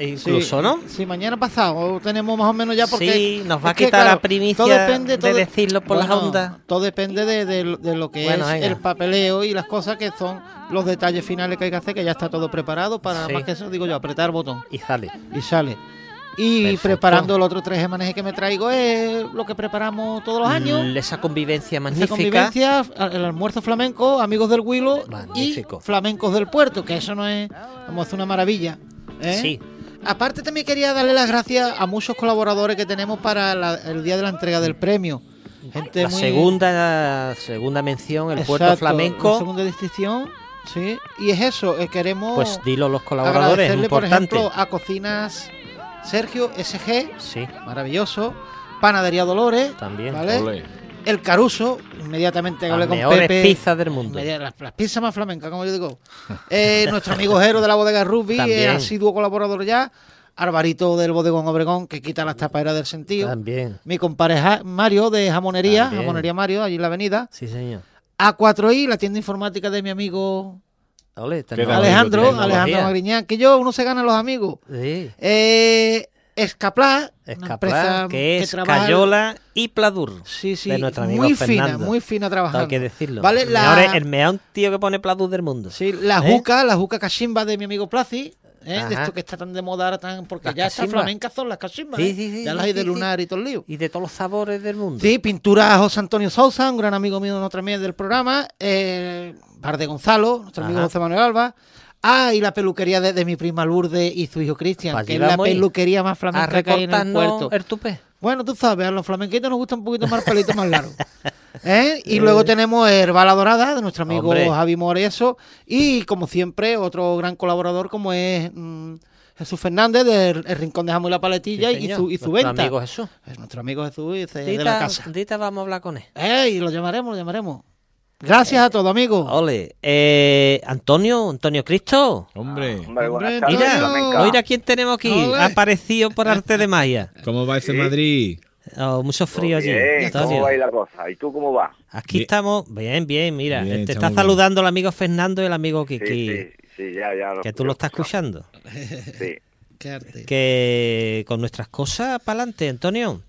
Incluso, Sí, ¿no? Sí, mañana pasado tenemos más o menos ya porque... Sí, nos va a es que, quitar claro, la primicia todo depende, de decirlo por las ondas. Todo depende de, de- de lo que Bueno, es venga. el papeleo y las cosas que son los detalles finales que hay que hacer, que ya está todo preparado para Sí. más que eso, digo yo, apretar el botón Y sale. y sale. Y Perfecto. preparando los otros tres emanejes que me traigo es lo que preparamos todos los años. Esa convivencia Esa magnífica. convivencia, el almuerzo flamenco, amigos del Huilo y flamencos del puerto, que eso no es, a hacer una maravilla. ¿eh? Sí, Aparte también quería darle las gracias a muchos colaboradores que tenemos para la- el día de la entrega del premio. Gente la muy- segunda, segunda mención, el puerto Exacto, La flamenco. segunda distinción, sí. Y es eso, eh, queremos Pues dilo los colaboradores, agradecerle, por ejemplo, a Cocinas Sergio SG, Sí, maravilloso. Panadería Dolores, también. ¿vale? El Caruso, inmediatamente que hablé Las con Pepe. pizzas del mundo. Las, las pizzas más flamencas, como yo digo. Eh, nuestro amigo Jero de la bodega Rugby, También. eh, asiduo colaborador ya. Alvarito del bodegón Obregón, que quita las tapaderas del sentido. También. Mi compadre Ja- Mario de Jamonería, También. Jamonería Mario, allí en la avenida. Sí, señor. A4i, la tienda informática de mi amigo tecnología. Alejandro. Alejandro Magriñán, que yo, uno se gana los amigos. Sí. Eh, Escapla, empresa que es trabaja- Cayola y Pladur. Sí, sí, de nuestro amigo muy fina, muy fina trabajando. hay que decirlo. Vale, el, la- mejor, el mejor tío que pone Pladur del mundo. Sí, la ¿Eh? juca, la juca cachimba de mi amigo Placi, ¿eh? de esto que está tan de moda ahora, tan, porque Las ya está cachimbas. flamencas son las cachimbas. Sí, ¿eh? sí, sí, ya las hay de lunar y todo el lío. Y de todos los sabores del mundo. Sí, pintura José Antonio Sousa, un gran amigo mío otra también del programa. Eh, Bar de Gonzalo, nuestro amigo. José Manuel Alba. Ah, y la peluquería de, de mi prima Lourdes y su hijo Cristian, Pa' que es la peluquería más flamenca que hay en el puerto. el tupé. Bueno, tú sabes, a los flamenquitos nos gusta un poquito más pelito más largo. ¿Eh? Y luego tenemos Herbala Dorada de nuestro amigo Hombre. Javi Moreso. Y como siempre, otro gran colaborador como es mm, Jesús Fernández del El Rincón de Jamón y la Paletilla Sí, y su, y su Nuestro venta. amigo Jesús. Es nuestro amigo Jesús y de, de la Dita, casa. Dita, vamos a hablar con él. Eh, y lo llamaremos, lo llamaremos. Gracias a todos, amigos. Ole, eh, Antonio, Antonio Cristo. Hombre, Hombre, buenas Hombre, tardes, Mira, mira quién tenemos aquí. Ole. Ha aparecido por arte de Maya. ¿cómo va ese Madrid? Oh, mucho frío allí. Bien, Antonio. ¿cómo va ahí la cosa? ¿Y tú cómo vas? Aquí Bien. estamos, bien, bien, mira. Bien, te está bien. saludando el amigo Fernando y el amigo Sí, Kiki. sí, sí, ya, ya. Que tú lo estás escuchando. Sí. Qué arte. Que con nuestras cosas para adelante, Antonio.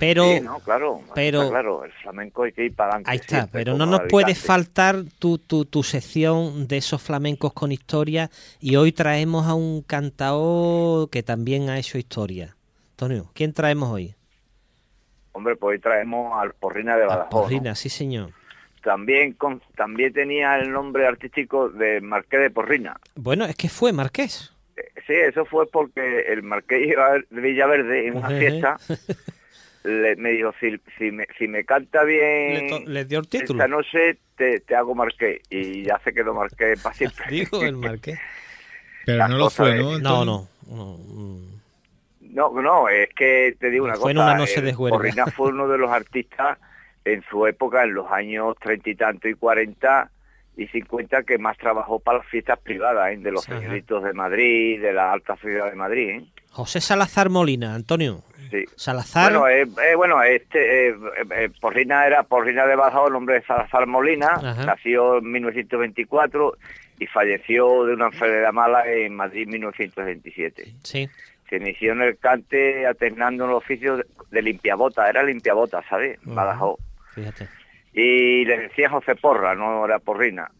Pero Sí, no, claro. pero- claro, el flamenco hay que ir para adelante. ahí está, siempre, pero no nos puede habitante. faltar tu, tu, tu sección de esos flamencos con historia. Y hoy traemos a un cantao que también ha hecho historia. Antonio, ¿quién traemos hoy? Hombre, pues hoy traemos al Porrina de Badajoz. Porrina, sí señor. También, con, también tenía el nombre artístico de Marqués de Porrina. Bueno, es que fue Marqués. Eh, Sí, eso fue porque el Marqués de Villaverde en una Ejé. fiesta le, me dijo, si, si, me, si me canta bien Le, dio el título. esta noche, te, te hago Marqués. Y ya se quedó Marqués para siempre. Dijo el Marqués. Pero Las no lo fue, ¿no? No, no. no, mm. No, no, es que te digo una Fue en cosa. una noche el de fue uno de los artistas en su época, en los años treinta y tanto y cuarenta, y 50 que más trabajó para las fiestas privadas, ¿eh? de los señoritos de Madrid, de la alta ciudad de Madrid. ¿eh? José Salazar Molina, Antonio. Sí. Salazar. Bueno, eh, eh, bueno, este eh, eh, Porrina era Porrina de Badajoz, el nombre de Salazar Molina, Ajá. nació en 1924 y falleció de una enfermedad mala en Madrid en 1927. Sí. Se inició en el cante alternando el oficio de, de limpiabota, era limpiabota, ¿sabes? Ujú. Badajoz. Fíjate. Y le decía José Porra, no era Porrina.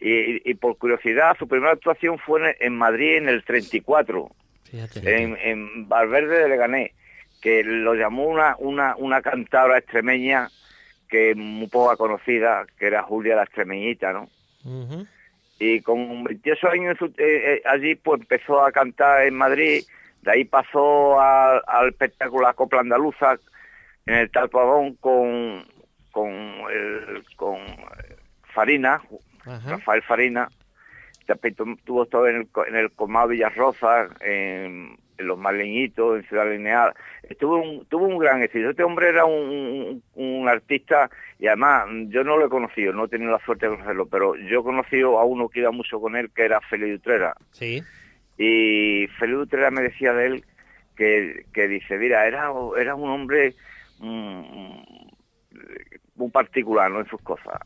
Y, y por curiosidad, su primera actuación fue en, en Madrid en el 34 Fíjate. en, en Valverde de Leganés, que lo llamó una, una, una cantadora extremeña que muy poca conocida, que era Julia la Extremeñita, ¿no? Y con 28 años eh, eh, allí pues empezó a cantar en Madrid, de ahí pasó al, al espectáculo La Copla Andaluza en el Talpagón con, con, el, con eh, Farina, Ajá. Rafael Farina, también tu- tuvo todo en el, en el Comado Villarroza, en, en Los Maleñitos, en Ciudad Lineal. Estuvo un, tuvo un gran éxito. Este hombre era un, un- un artista y además yo no lo he conocido, no he tenido la suerte de conocerlo, pero yo he conocido a uno que iba mucho con él, que era Felipe Utrera. Sí. Y Felipe Utrera me decía de él que, que dice, mira, era, era un hombre mm, muy particular ¿no? en sus cosas.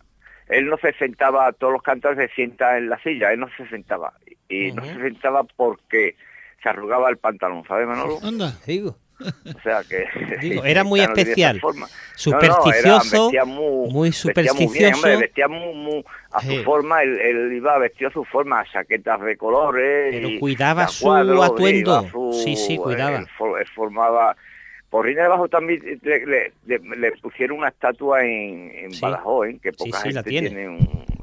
Él no se sentaba, todos los cantores se sientan en la silla, él no se sentaba. Y no se sentaba porque se arrugaba el pantalón, ¿sabes, Manolo? Anda. Digo. O sea que... Digo, era muy no tiene esa especial. forma. Supersticioso, vestía muy, muy bien, supersticioso. hombre, vestía muy, muy- a su Sí. forma, él, él iba vestido a su forma, chaquetas de colores. Pero y cuidaba su cuadros, atuendo. su- Sí, sí, cuidaba. él for- él formaba... Por Rina de Bajo también le, le- le- le pusieron una estatua en, en Sí. Badajoz, ¿eh? que Sí, poca sí, la gente tiene. tiene. un,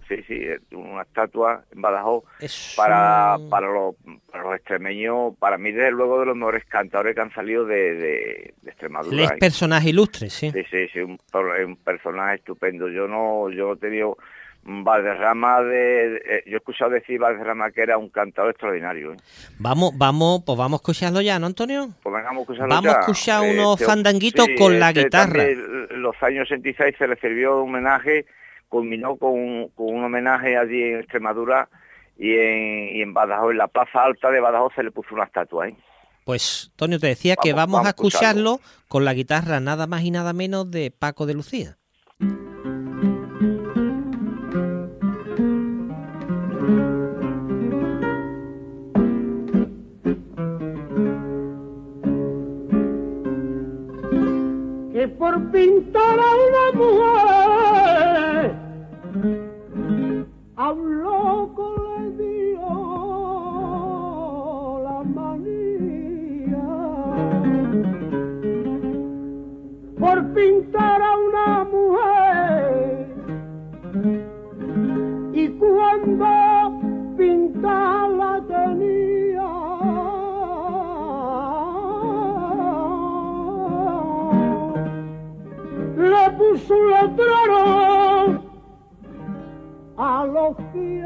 sí, sí, una estatua en Badajoz Es para, un- para, los, para los extremeños, para mí desde luego de los mejores cantadores que han salido de, de, de Extremadura. Les ¿eh? personaje ilustre, sí. Sí, sí, sí, un, per- un personaje estupendo. Yo no, yo he tenido Valderrama de, eh, yo he escuchado decir Valderrama que era un cantador extraordinario. ¿eh? Vamos, vamos, pues vamos a escucharlo ya, ¿no, Antonio? Pues venga, vamos a escucharlo Vamos a escuchar unos Este- fandanguitos sí, con la este guitarra. los años 66 se le sirvió de homenaje, culminó con, con un homenaje allí en Extremadura y en, y en Badajoz, en la Plaza Alta de Badajoz se le puso una estatua. ¿eh? Pues, Antonio, te decía que Vamos- a vamos a escucharlo. escucharlo con la guitarra nada más y nada menos de Paco de Lucía. Que por pintar a una mujer a un loco le dio la manía. Por pintar los pies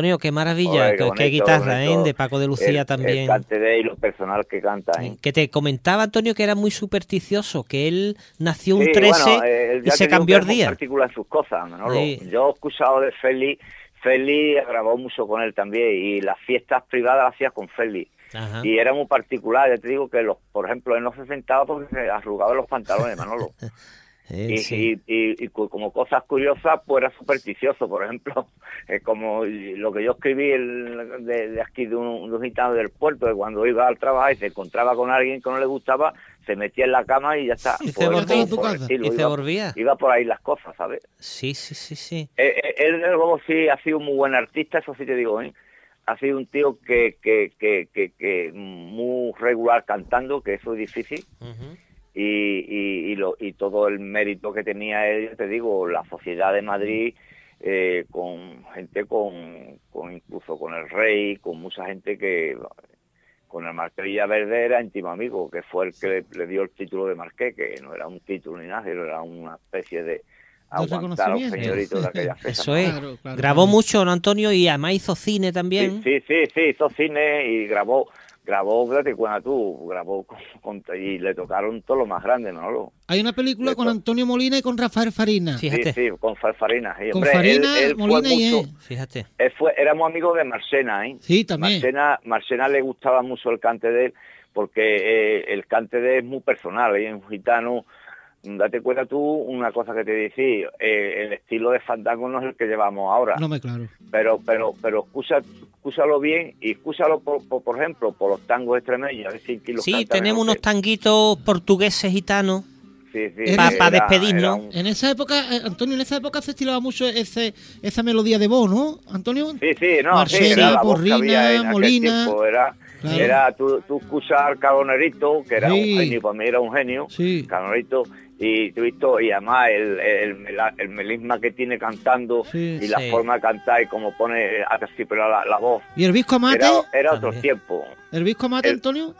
Antonio, qué maravilla, Ole, qué, qué qué bonito, guitarra, ¿eh? bonito. De Paco de Lucía el, también. El cante de y lo personal que canta. ¿eh? Que te comentaba Antonio que era muy supersticioso, que él nació un Sí, 13 bueno, eh, y se cambió el día. particular en sus cosas, Manolo. Sí. Yo he escuchado de Feli, Feli grabó mucho con él también y las fiestas privadas las hacía con Feli. Ajá. Y era muy particular, ya te digo que los, por ejemplo, él no se sentaba porque se arrugaba los pantalones, Manolo. Y, sí. y, y- y cu- como cosas curiosas, pues era supersticioso, por ejemplo, eh, como lo que yo escribí el- de, de aquí de un, de un gitano del puerto, que cuando iba al trabajo y se encontraba con alguien que no le gustaba, se metía en la cama y ya está. Y se volvía. estilo, Y se iba- volvía. Iba por ahí las cosas, ¿sabes? Sí, sí, sí, sí. Eh, eh, él luego sí ha sido un muy buen artista, eso sí te digo, ¿eh? Ha sido un tío que, que, que, que, que muy regular cantando, que eso es difícil. Y, y, y, lo, y todo el mérito que tenía él, yo te digo, la sociedad de Madrid, eh, con gente con, con incluso con el rey, con mucha gente que con el Marqués Villaverde era íntimo amigo, que fue el que le, le dio el título de Marqués, que no era un título ni nada, sino era una especie de aguantar a los reconocimiento. señoritos de aquella fecha. Eso es. Claro, claro, Grabó claro. mucho, ¿no, Antonio? Y además hizo cine también. Sí, sí, sí, sí, hizo cine y grabó, grabó, fíjate, cuando tú, grabó con- con- y le tocaron todo lo más grande, ¿no? Hay una película con. Antonio Molina y con Rafael Farina. Fíjate, Sí, sí, con Farfarina. sí, Con hombre, Farina, él- él fue Molina y mucho- él. fíjate. él fue, éramos amigos de Marcena, ¿eh? Sí, también. Marcena, Marcena le gustaba mucho el cante de él, porque eh, el cante de él es muy personal, ¿eh? un gitano. Date cuenta tú una cosa que te decía, eh, el estilo de fandango no es el que llevamos ahora, No me claro. pero pero pero escucha, escúchalo bien y escúchalo, por, por, por ejemplo, por los tangos extremeños, a ver si los Sí, tenemos unos tanguitos portugueses gitanos. Sí, era- pa' despedirnos. un- En esa época, eh, Antonio, en esa época se estilaba mucho ese, esa melodía de voz, ¿no? Antonio. Sí, sí, no, Marcela, sí, era la voz que Porrina, había en aquel Molina. tiempo, era, Claro. era tú, tú escuchas al Calonerito, que era Sí. un genio, para mí era un genio, Sí. Calonerito, y tú visto, y además el, el, melisma que tiene cantando Sí. y la Sí. forma de cantar y cómo pone a la, la voz, ¿Y el Visco Amate? era, era otro tiempo. ¿El Visco Amate, el- Antonio?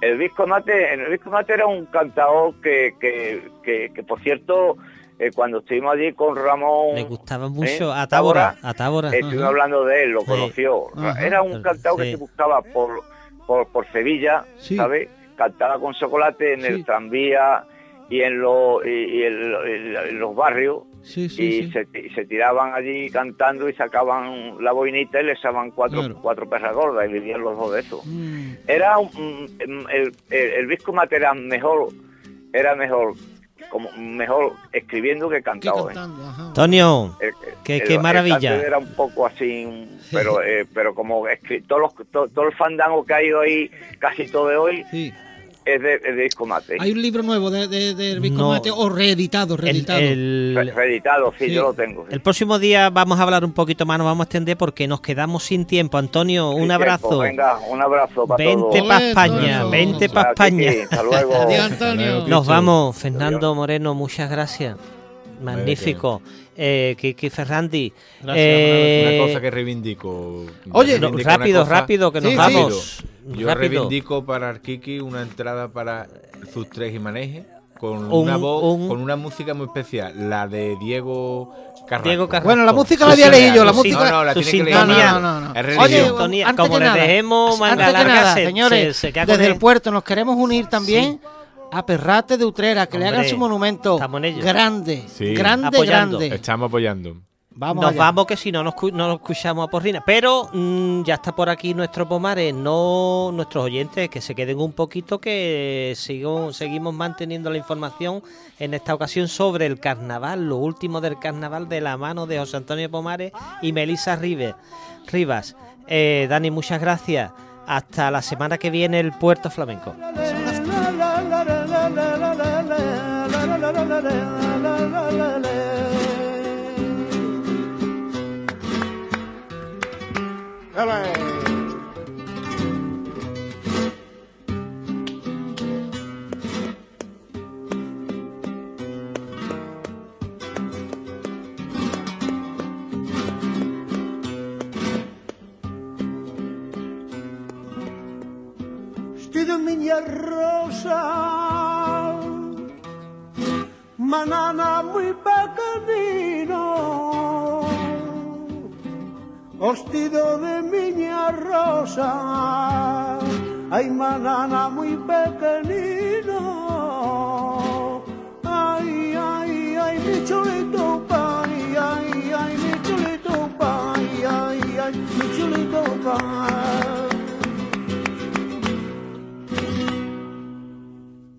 El Visco Mate, el Visco Mate era un cantador que, que, que, que, por cierto, eh, cuando estuvimos allí con Ramón... Le gustaba ¿eh? mucho a Tábora. A Tábora. Estuvimos Ajá. hablando de él, lo Sí. conoció. Ajá. Era un cantado que se buscaba por, por, por Sevilla, Sí. ¿sabes? Cantaba con chocolate en Sí. el tranvía y en, los y, y en, los barrios Sí, y, sí. Se, tiraban allí cantando y sacaban la boinita y les echaban cuatro, Claro. cuatro perras gordas y vivían los dos de eso. Mm, Era un, mm, el, el, el Visco Mate era mejor, era mejor, como mejor escribiendo que ¿Qué cantando. ¿eh? cantando? Ajá. Antonio, El- Qué- el- qué el maravilla. era un poco así, pero eh, pero como escri- todos los, to- todo el fandango que ha ido ahí, casi todo de hoy, Sí. Es de, es de disco mate. Hay un libro nuevo de, de, del Visco No. Amate, o reeditado, el, reeditado. Re- el- Reeditado, sí, Sí. yo lo tengo. sí. el próximo día vamos a hablar un poquito más, nos vamos a extender porque nos quedamos sin tiempo. Antonio, un abrazo. tiempo. Venga, un abrazo para Vente todos. para España, Antonio. vente para España. sí, Hasta luego. Adiós, Antonio. Nos vamos, Fernando Moreno, muchas gracias. Magnífico. Eh, Kiki Ferrandi. Gracias, eh, Una cosa que reivindico. Oye, reivindico rápido, cosa. rápido, que nos Sí, sí. vamos. Yo rápido. reivindico para Arquiki una entrada para sus tres y maneje con Un- una voz, un- con una música muy especial, la de Diego Carrasco. Diego Carrasco. Bueno, la música Su la había leído, la música- No, no, la su tiene que sintonía. leer. No, no, no, no. Es Oye, religión. Sintonía, antes como que le nada, dejemos manga que larga, nada, se- señores, se- se queda con desde el puerto nos queremos unir también a Perrate de Utrera, que le hagan su monumento estamos en ello. grande, Sí. grande, Apoyando. grande. Estamos apoyando. Vamos nos allá. vamos que si no nos, no nos escuchamos a porrina. Pero mm, ya está por aquí nuestro Pomares, no nuestros oyentes, que se queden un poquito, que sigo- seguimos manteniendo la información en esta ocasión sobre el carnaval, lo último del carnaval de la mano de José Antonio Pomares y Melisa Rives. Rivas. Eh, Dani, muchas gracias. Hasta la semana que viene el Puerto Flamenco. Vestido minha rosa, manana muito pequenino. hostido de miña rosa, ay manana muy pequenino, ay, ay, ay, mi chulito pay, ay, ay, mi chulito pay, ay, ay, mi chulito pay.